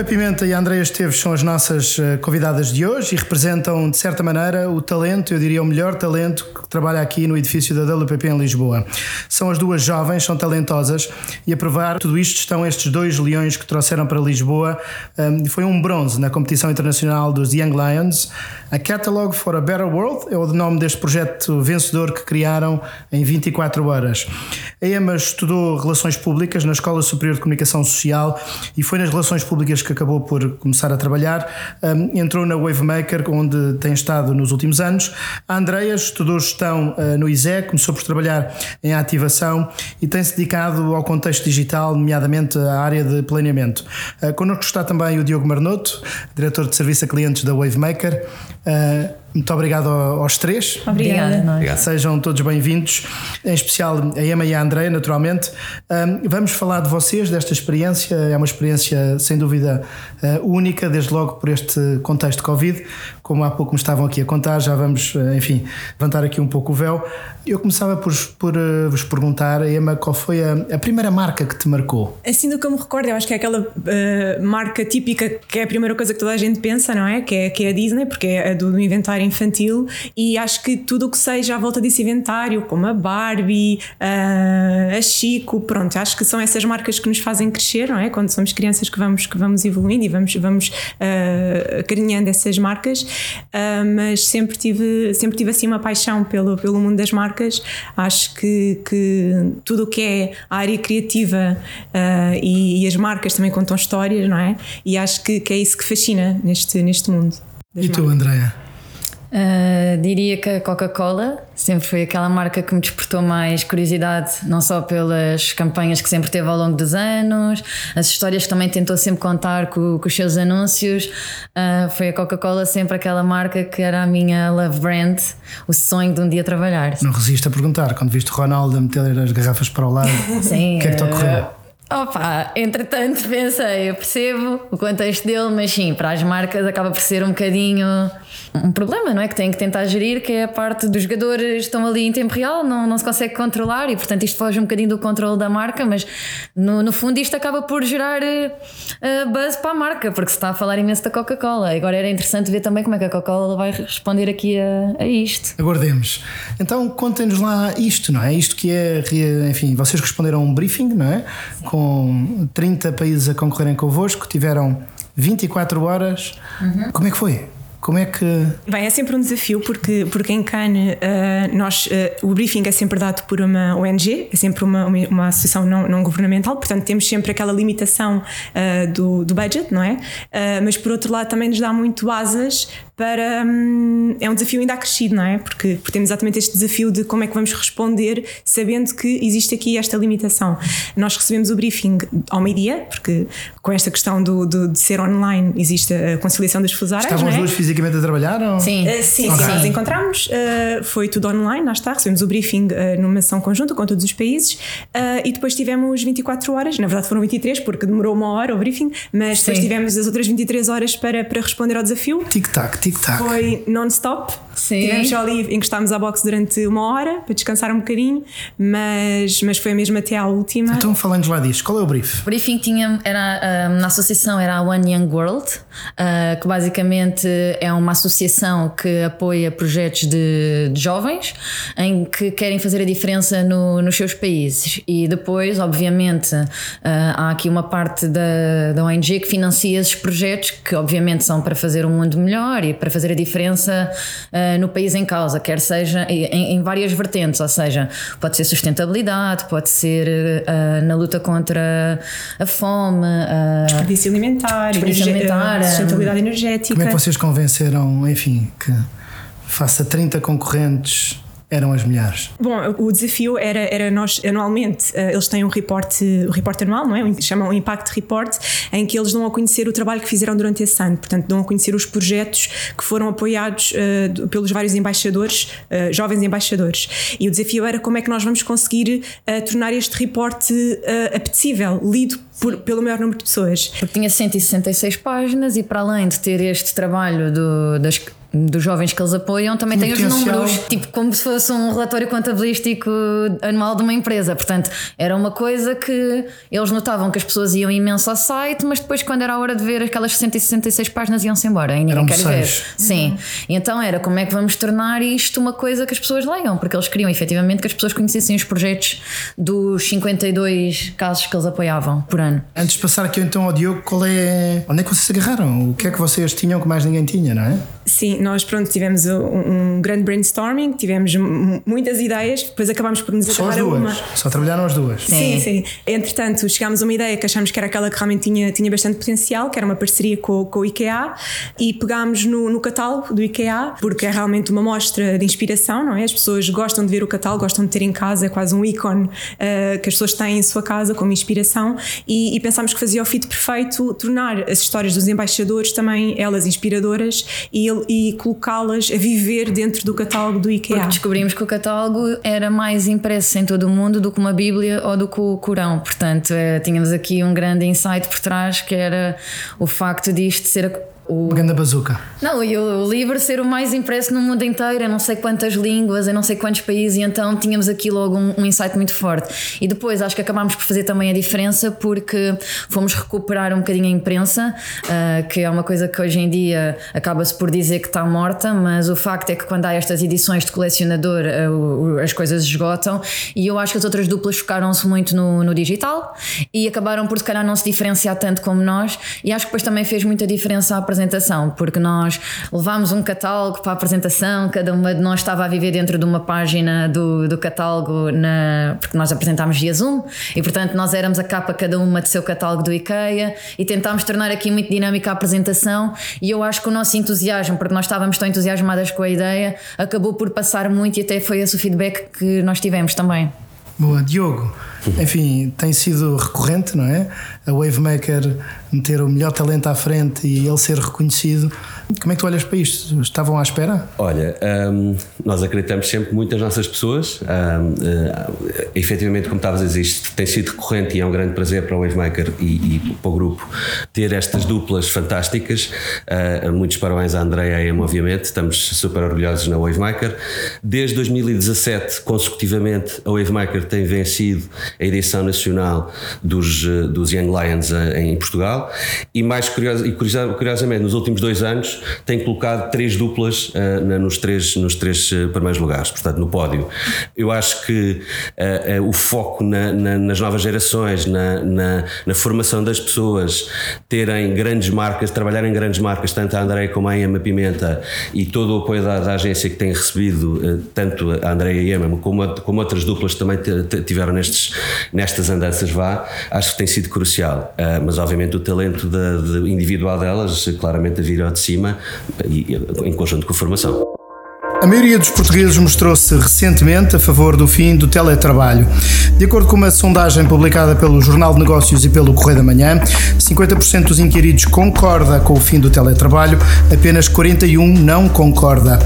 A Emma Pimenta e a Esteves são as nossas eh, convidadas de hoje e representam, de certa maneira, o talento, eu diria o melhor talento trabalha aqui no edifício da WPP em Lisboa. São as duas jovens, são talentosas e a provar tudo isto estão estes dois leões que trouxeram para Lisboa. Um, foi um bronze na competição internacional dos Young Lions. A Catalog for a Better World é o nome deste projeto vencedor que criaram em 24 horas. A Emma estudou Relações Públicas na Escola Superior de Comunicação Social e foi nas Relações Públicas que acabou por começar a trabalhar, um, entrou na Wavemaker, onde tem estado nos últimos anos. A Andrea estudou gestão uh, no ISE, começou por trabalhar em ativação e tem-se dedicado ao contexto digital, nomeadamente à área de planeamento. Uh, connosco está também o Diogo Marnoto, diretor de serviço a clientes da Wavemaker. Uh, muito obrigado aos três. Obrigada. Sejam todos bem-vindos, em especial a Emma e a André, naturalmente. vamos falar de vocês, desta experiência. É uma experiência, sem dúvida, uh, única, desde logo por este contexto de Covid. Como há pouco me estavam aqui a contar, já vamos, enfim, levantar aqui um pouco o véu. Eu começava por, por uh, vos perguntar, Emma, qual foi a, a, primeira marca que te marcou? Assim do que eu me recordo, eu acho que é aquela marca típica que é a primeira coisa que toda a gente pensa, não é? Que é, que é a Disney, porque é do, do inventário infantil e acho que tudo o que seja à volta desse inventário, como a Barbie, a, a Chico, pronto, acho que são essas marcas que nos fazem crescer, não é? Quando somos crianças que vamos, que vamos evoluindo e vamos, vamos uh, acarinhando essas marcas, uh, mas sempre tive, sempre tive assim uma paixão pelo, pelo mundo das marcas. Acho que, que tudo o que é a área criativa uh, e, e, as marcas também contam histórias, não é? E acho que, que é isso que fascina neste, neste mundo. E tu, Andréa? Uh, diria que a Coca-Cola sempre foi aquela marca que me despertou mais curiosidade, não só pelas campanhas que sempre teve ao longo dos anos, as histórias que também tentou sempre contar com, com os seus anúncios. Uh, foi a Coca-Cola sempre aquela marca que era a minha love brand, o sonho de um dia trabalhar. Não resisto a perguntar, quando viste o Ronaldo a meter as garrafas para o lado, Sim, o que é que te ocorreu? Opa, entretanto pensei, eu percebo o contexto dele, mas sim, para as marcas acaba por ser um bocadinho um problema, não é? Que têm que tentar gerir, que é a parte dos jogadores estão ali em tempo real, não, não se consegue controlar e portanto isto foge um bocadinho do controle da marca, mas no, no fundo isto acaba por gerar uh, buzz para a marca, porque se está a falar imenso da Coca-Cola. Agora era interessante ver também como é que a Coca-Cola vai responder aqui a, a isto. Aguardemos. Então contem-nos lá isto, não é? Isto que é, enfim, vocês responderam a um briefing, não é? Com 30 países a concorrerem convosco, tiveram 24 horas. Uhum. Como é que foi? Como é que. Bem, é sempre um desafio porque, porque em Cannes uh, nós, uh, o briefing é sempre dado por uma ONG, é sempre uma, uma, uma associação não, não, governamental, portanto temos sempre aquela limitação uh, do, do budget, não é? mas por outro lado também nos dá muito asas para. Hum, é um desafio ainda acrescido, não é? Porque, porque temos exatamente este desafio de como é que vamos responder sabendo que existe aqui esta limitação. Nós recebemos o briefing ao meio-dia, porque com esta questão do, do, de ser online existe a conciliação das fusárias. Estavam as é? duas fisicamente a trabalhar? Ou? Sim, uh, sim, okay. sim, nós encontramos, uh, foi tudo online, lá está, recebemos o briefing uh, numa ação conjunta com todos os países e depois tivemos 24 horas, na verdade foram 23 porque demorou uma hora o briefing, mas sim. depois tivemos as outras 23 horas para, para responder ao desafio. Tic-tac, tic tic-tac. Foi non-stop. Sim. Tivemos só ali, encostámos à box durante uma hora para descansar um bocadinho, mas, mas foi mesmo até à última. Então, falando lá disso, qual é o brief? O briefing tinha, era, na associação era a One Young World, uh, que basicamente é uma associação que apoia projetos de, de jovens em que querem fazer a diferença no, nos seus países. E depois, obviamente, uh, há aqui uma parte da, da ONG que financia esses projetos que, obviamente, são para fazer o mundo melhor e para fazer a diferença. Uh, no país em causa, quer seja em, em, várias vertentes, ou seja, pode ser sustentabilidade, pode ser uh, na luta contra a fome, uh, desperdício alimentar, desperdício alimentar sustentabilidade energética. Como é que vocês convenceram, enfim, que faça 30 concorrentes eram as melhores? Bom, o desafio era, era nós, anualmente, uh, eles têm um report, um report anual, não é? Chamam um Impact Report, em que eles dão a conhecer o trabalho que fizeram durante esse ano. Portanto, dão a conhecer os projetos que foram apoiados uh, pelos vários embaixadores, uh, jovens embaixadores. E o desafio era como é que nós vamos conseguir tornar este report apetecível, lido por, pelo maior número de pessoas. Porque tinha 166 páginas e para além de ter este trabalho do, das dos jovens que eles apoiam também tem os números, tipo como se fosse um relatório contabilístico anual de uma empresa. Portanto, era uma coisa que eles notavam que as pessoas iam imenso ao site, mas depois, quando era a hora de ver aquelas 166 páginas, iam-se embora. E ninguém quer ver. Sim. E então era como é que vamos tornar isto uma coisa que as pessoas leiam, porque eles queriam efetivamente que as pessoas conhecessem os projetos dos 52 casos que eles apoiavam por ano. Antes de passar aqui então ao Diogo, qual é. Onde é que vocês se agarraram? O que é que vocês tinham que mais ninguém tinha, não é? Sim, nós pronto, tivemos um, um grande brainstorming, tivemos muitas ideias, depois acabámos por nos Só as duas. uma. Só trabalharam as duas. Sim, sim. Entretanto, chegámos a uma ideia que achámos que era aquela que realmente tinha, tinha bastante potencial, que era uma parceria com, com o IKEA, e pegámos no, no catálogo do IKEA, porque é realmente uma mostra de inspiração, não é? As pessoas gostam de ver o catálogo, gostam de ter em casa, é quase um ícone eh, que as pessoas têm em sua casa como inspiração, e, e pensámos que fazia o fit perfeito tornar as histórias dos embaixadores também elas inspiradoras e, e colocá-las a viver dentro do catálogo do IKEA. Porque descobrimos que o catálogo era mais impresso em todo o mundo do que uma Bíblia ou do que o Corão. Portanto, eh, tínhamos aqui um grande insight por trás que era o facto disto ser o, Pegando a bazuca. Não, e o livro ser o mais impresso no mundo inteiro, em não sei quantas línguas, em não sei quantos países, e então tínhamos aqui logo um, um insight muito forte. E depois acho que acabámos por fazer também a diferença porque fomos recuperar um bocadinho a imprensa, ah, que é uma coisa que hoje em dia acaba-se por dizer que está morta, mas o facto é que quando há estas edições de colecionador o- as coisas esgotam, e eu acho que as outras duplas focaram-se muito no, no digital e acabaram por se calhar não se diferenciar tanto como nós, e acho que depois também fez muita diferença a apresentação, porque nós levámos um catálogo para a apresentação, cada uma de nós estava a viver dentro de uma página do, do catálogo, na, porque nós apresentámos via Zoom, e portanto nós éramos a capa cada uma do seu catálogo do IKEA e tentámos tornar aqui muito dinâmica a apresentação. E eu acho que o nosso entusiasmo, porque nós estávamos tão entusiasmadas com a ideia, acabou por passar muito e até foi esse o feedback que nós tivemos também. Boa, Diogo. Enfim, tem sido recorrente, não é? A Wavemaker meter o melhor talento à frente e ele ser reconhecido. Como é que tu olhas para isto? Estavam à espera? Olha, hum, nós acreditamos sempre muito nas nossas pessoas. Hum, eh, efetivamente, como estavas a dizer, isto tem sido recorrente e é um grande prazer para o Wavemaker e, e para o grupo ter estas duplas fantásticas. Uh, muitos parabéns à Andrea e a Emma, obviamente. Estamos super orgulhosos na Wavemaker. Desde 2017, consecutivamente, a Wavemaker tem vencido a edição nacional dos, eh, dos Young Lions em Portugal e, mais e curiosa- curiosamente, nos últimos dois anos, tem colocado três duplas eh, na- nos três, nos três eh, primeiros lugares, portanto, no pódio. Eu acho que eh, o foco na- na- nas novas gerações, na, formação das pessoas, terem grandes marcas, trabalharem em grandes marcas, tanto a Andréia como a Emma Pimenta e todo o apoio da, da agência que tem recebido, tanto a Andréia e a Emma, como, a- como outras duplas também tiveram nestes, nestas andanças, vá, acho que tem sido crucial. Mas, obviamente, o talento de- individual delas, claramente, a vir ao de cima, e, e, em conjunto com a formação. A maioria dos portugueses mostrou-se recentemente a favor do fim do teletrabalho. De acordo com uma sondagem publicada pelo Jornal de Negócios e pelo Correio da Manhã, 50% dos inquiridos concorda com o fim do teletrabalho, apenas 41 não concorda.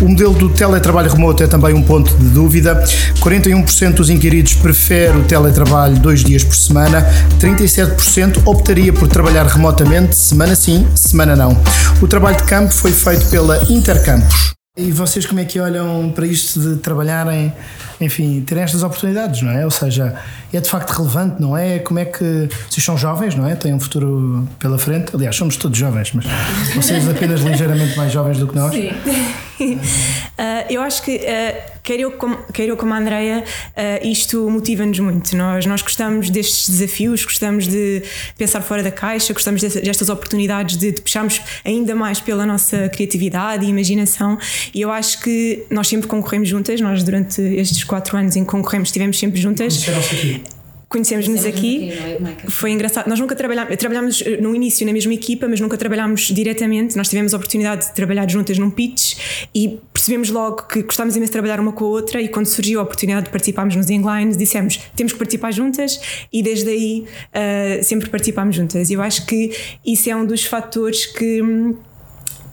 O modelo do teletrabalho remoto é também um ponto de dúvida. 41% dos inquiridos prefere o teletrabalho dois dias por semana, 37% optaria por trabalhar remotamente, semana sim, semana não. O trabalho de campo foi feito pela Intercampos. E vocês como é que olham para isto de trabalharem, enfim, terem estas oportunidades, não é? Ou seja, é de facto relevante, não é? Como é que. Vocês são jovens, não é? Têm um futuro pela frente. Aliás, somos todos jovens, mas vocês apenas ligeiramente mais jovens do que nós. Sim. Ah, eu acho que, ah, quer, eu como, quer eu como a Andrea, ah, isto motiva-nos muito. Nós, nós gostamos destes desafios, gostamos de pensar fora da caixa, gostamos destas oportunidades de, de puxarmos ainda mais pela nossa criatividade e imaginação. E eu acho que nós sempre concorremos juntas, nós durante estes quatro anos em que concorremos estivemos sempre juntas. Conhecemos-nos aqui. Aqui. Foi engraçado. Nós nunca trabalhámos, trabalhámos eh, no início na mesma equipa, mas nunca trabalhámos diretamente. Nós tivemos a oportunidade de trabalhar juntas num pitch e percebemos logo que gostávamos imenso de trabalhar uma com a outra. E quando surgiu a oportunidade de participarmos nos Lions, dissemos temos que participar juntas e desde aí eh, sempre participámos juntas. E eu acho que isso é um dos fatores que.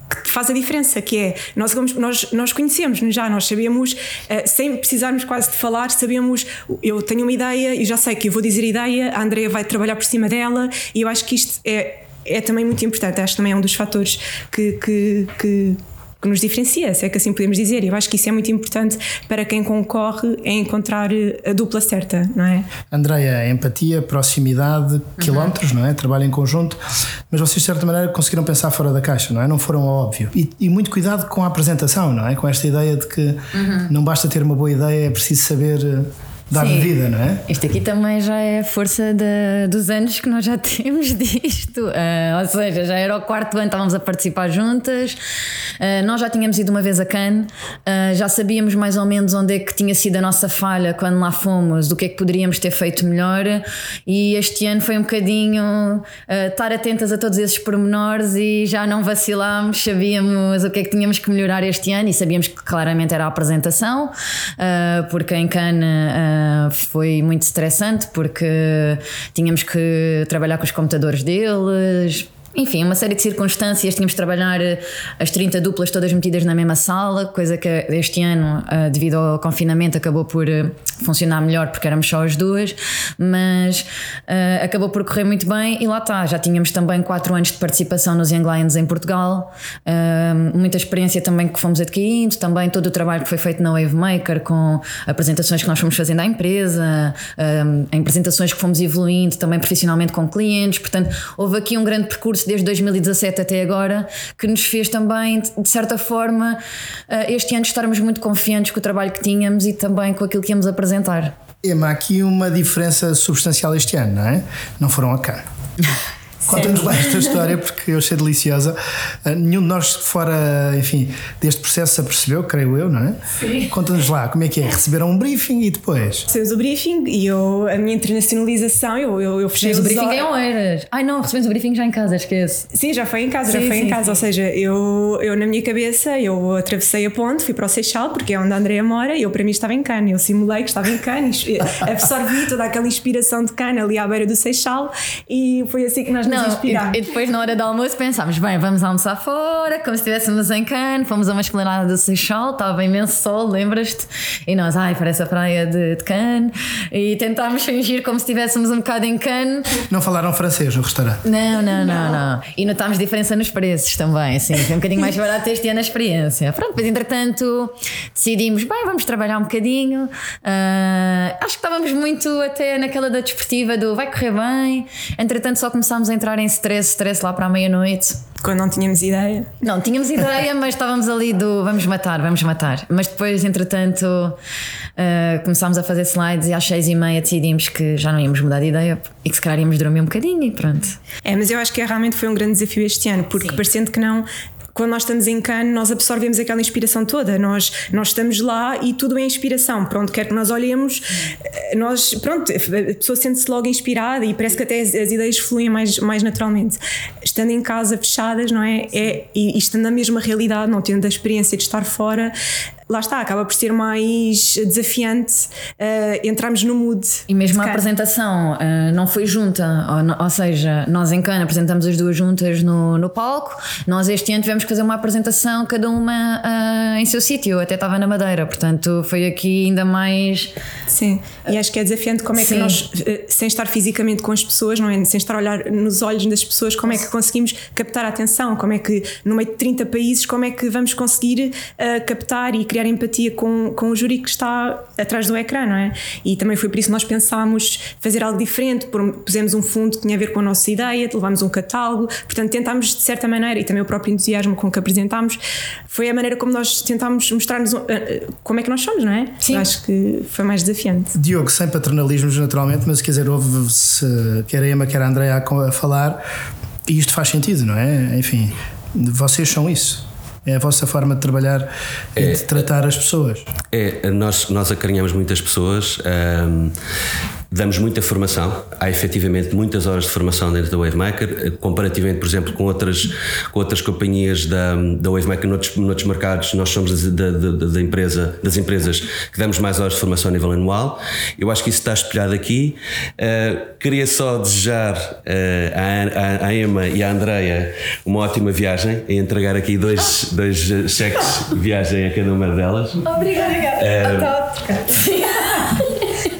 Que faz a diferença, que é nós, nós, nós conhecemos já, nós sabemos, eh, sem precisarmos quase de falar, sabemos, eu tenho uma ideia e já sei que eu vou dizer ideia, a Andrea vai trabalhar por cima dela e eu acho que isto é, é também muito importante, acho que também é um dos fatores que, que, que que nos diferencia, se é que assim podemos dizer. E eu acho que isso é muito importante para quem concorre a encontrar a dupla certa, não é? Andreia, empatia, proximidade, quilómetros, uhum. não é? Trabalho em conjunto, mas vocês de certa maneira conseguiram pensar fora da caixa, não é? Não foram ao óbvio. E, e muito cuidado com a apresentação, não é? Com esta ideia de que uhum. não basta ter uma boa ideia, é preciso saber dar Sim. vida, não é? Isto aqui também já é a força de, dos anos que nós já temos disto. Uh, ou seja, já era o quarto ano, estávamos a participar juntas. Uh, nós já tínhamos ido uma vez a Cannes, uh, já sabíamos mais ou menos onde é que tinha sido a nossa falha quando lá fomos, do que é que poderíamos ter feito melhor. E este ano foi um bocadinho estar atentas a todos esses pormenores e já não vacilámos, sabíamos o que é que tínhamos que melhorar este ano e sabíamos que claramente era a apresentação, porque em Cannes foi muito estressante porque tínhamos que trabalhar com os computadores deles, enfim, uma série de circunstâncias. Tínhamos de trabalhar eh, as 30 duplas todas metidas na mesma sala, coisa que este ano, eh, devido ao confinamento, acabou por eh, funcionar melhor porque éramos só as duas, mas uh, acabou por correr muito bem e lá está. Já tínhamos também 4 anos de participação nos Young Lions em Portugal, uh, muita experiência também que fomos adquirindo, também todo o trabalho que foi feito na Wavemaker com apresentações que nós fomos fazendo à empresa, uh, em apresentações que fomos evoluindo também profissionalmente com clientes. Portanto, houve aqui um grande percurso desde 2017 até agora, que nos fez também, de certa forma, eh, este ano estarmos muito confiantes com o trabalho que tínhamos e também com aquilo que íamos apresentar. Ema, aqui uma diferença substancial este ano, não é? Não foram a cá. Conta-nos lá esta história porque eu achei deliciosa. Uh, nenhum de nós fora, enfim, deste processo se apercebeu, creio eu, não é? Sim. Conta-nos lá como é que é. Receberam um briefing e depois? Recebemos o briefing e eu, a minha internacionalização, eu, eu, eu fechei o briefing em Oeiras. Ai não, recebemos o briefing já em casa, esquece. Sim, já foi em casa, sim, já foi sim, em casa. Sim. Ou seja, eu, eu na minha cabeça, eu atravessei a ponte, fui para o Seixal, porque é onde a Andrea mora, e eu para mim estava em Cana. Eu simulei que estava em Cana, absorvi toda aquela inspiração de Cana ali à beira do Seixal e foi assim que nós nos não, inspirámos. E, e, depois, na hora do almoço, pensámos: bem, vamos almoçar fora, como se estivéssemos em Cannes. Fomos a uma esplanada do Seixal, estava imenso sol, lembras-te? E nós, ai, parece a praia de, de Cannes. E tentámos fingir como se estivéssemos um bocado em Cannes. Não falaram francês no restaurante? Não, não, não, não. E notámos diferença nos preços também, assim. Foi um bocadinho mais barato este ano a experiência. Pronto, depois, entretanto, decidimos: bem, vamos trabalhar um bocadinho. Uh, acho que estávamos muito até naquela da desportiva do vai correr bem. Entretanto, só começámos a entrar em stress stress, lá para a meia-noite. Quando não tínhamos ideia? Não, tínhamos ideia, mas estávamos ali do vamos matar, vamos matar. Mas depois, entretanto, uh, começámos a fazer slides e às seis e meia decidimos que já não íamos mudar de ideia e que se calhar íamos dormir um bocadinho e pronto. É, mas eu acho que realmente foi um grande desafio este ano, porque Sim. parecendo que não, quando nós estamos em Cannes, nós absorvemos aquela inspiração toda. Nós, nós estamos lá e tudo é inspiração. Pronto, quer que nós olhemos, eh, nós, pronto, a pessoa sente-se logo inspirada e parece que até as, as, ideias fluem mais, mais naturalmente. Estando em casa fechadas, não é? é e, e estando na mesma realidade, não tendo a experiência de estar fora, lá está, acaba por ser mais desafiante uh, entrarmos no mood. E mesmo a apresentação uh, não foi junta, ou, ou, seja, nós em Cana apresentamos as duas juntas no, no palco, nós este ano tivemos que fazer uma apresentação, cada uma uh, em seu sítio, até estava na Madeira, portanto foi aqui ainda mais. Sim, e acho que é desafiante como é que Sim. nós, sem estar fisicamente com as pessoas, não é? sem estar a olhar nos olhos das pessoas, como é que conseguimos captar a atenção, como é que no meio de 30 países, como é que vamos conseguir captar e criar criar empatia com, com o júri que está atrás do ecrã, não é? E também foi por isso que nós pensámos fazer algo diferente, pusemos um fundo que tinha a ver com a nossa ideia, levámos um catálogo, portanto tentámos de certa maneira, e também o próprio entusiasmo com que apresentámos, foi a maneira como nós tentámos mostrar-nos uh, uh, como é que nós somos, não é? Sim. Acho que foi mais desafiante. Diogo, sem paternalismos naturalmente, mas quer dizer, houve-se quer a Emma, quer a Andrea a falar, e isto faz sentido, não é? Enfim, vocês são isso. É a vossa forma de trabalhar e é, de tratar as pessoas. É, nós, nós acarinhamos muitas pessoas. Um, Damos muita formação, há efetivamente muitas horas de formação dentro da Wavemaker, eh, comparativamente, por exemplo, com outras, com outras companhias da, da Wavemaker noutros, noutros mercados, nós somos da, da, da, empresa, das empresas que damos mais horas de formação a nível anual. Eu acho que isso está espelhado aqui. Uh, queria só desejar uh, à, à, Emma e à Andreia uma ótima viagem e entregar aqui dois, dois cheques de viagem a cada uma delas. Obrigada, uh,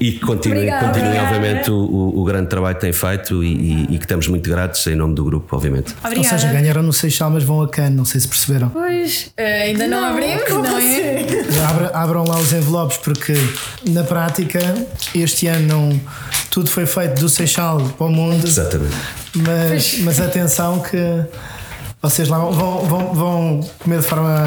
e, que continue, Obrigada. continue obviamente, o, o grande trabalho que tem feito e, e- e que estamos muito gratos em nome do grupo, obviamente. Obrigada. Ou seja, ganharam no Seixal, mas vão a Cannes, não sei se perceberam. Pois, eh, ainda não, abrimos, não é? Abra- abram lá os envelopes, porque na prática este ano não, tudo foi feito do Seixal para o mundo, Exatamente. mas, mas atenção que vocês lá vão, vão, vão comer de forma,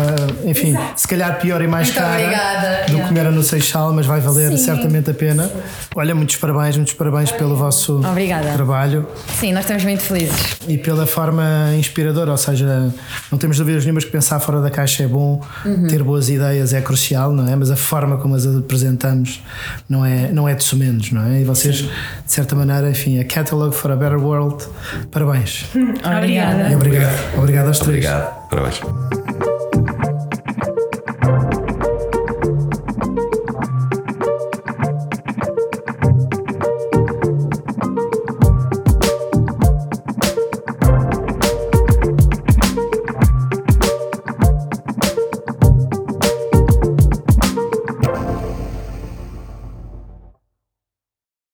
enfim, se calhar pior e mais Muito cara obrigada. do que comeram no Seixal, mas vai valer Sim. certamente a pena. Olha, muitos parabéns, muitos parabéns pelo vosso Obrigada. trabalho Sim, nós estamos muito felizes. e pela forma inspiradora, ou seja, não temos dúvidas nenhumas que pensar fora da caixa é bom, ter boas ideias é crucial, não é? Mas a forma como as apresentamos não é, não é de sumenos, não é? E vocês, de certa maneira, enfim, a Catalog for a Better World, parabéns. Obrigada. E obrigado, obrigado Obrigado a três. Obrigado. Parabéns.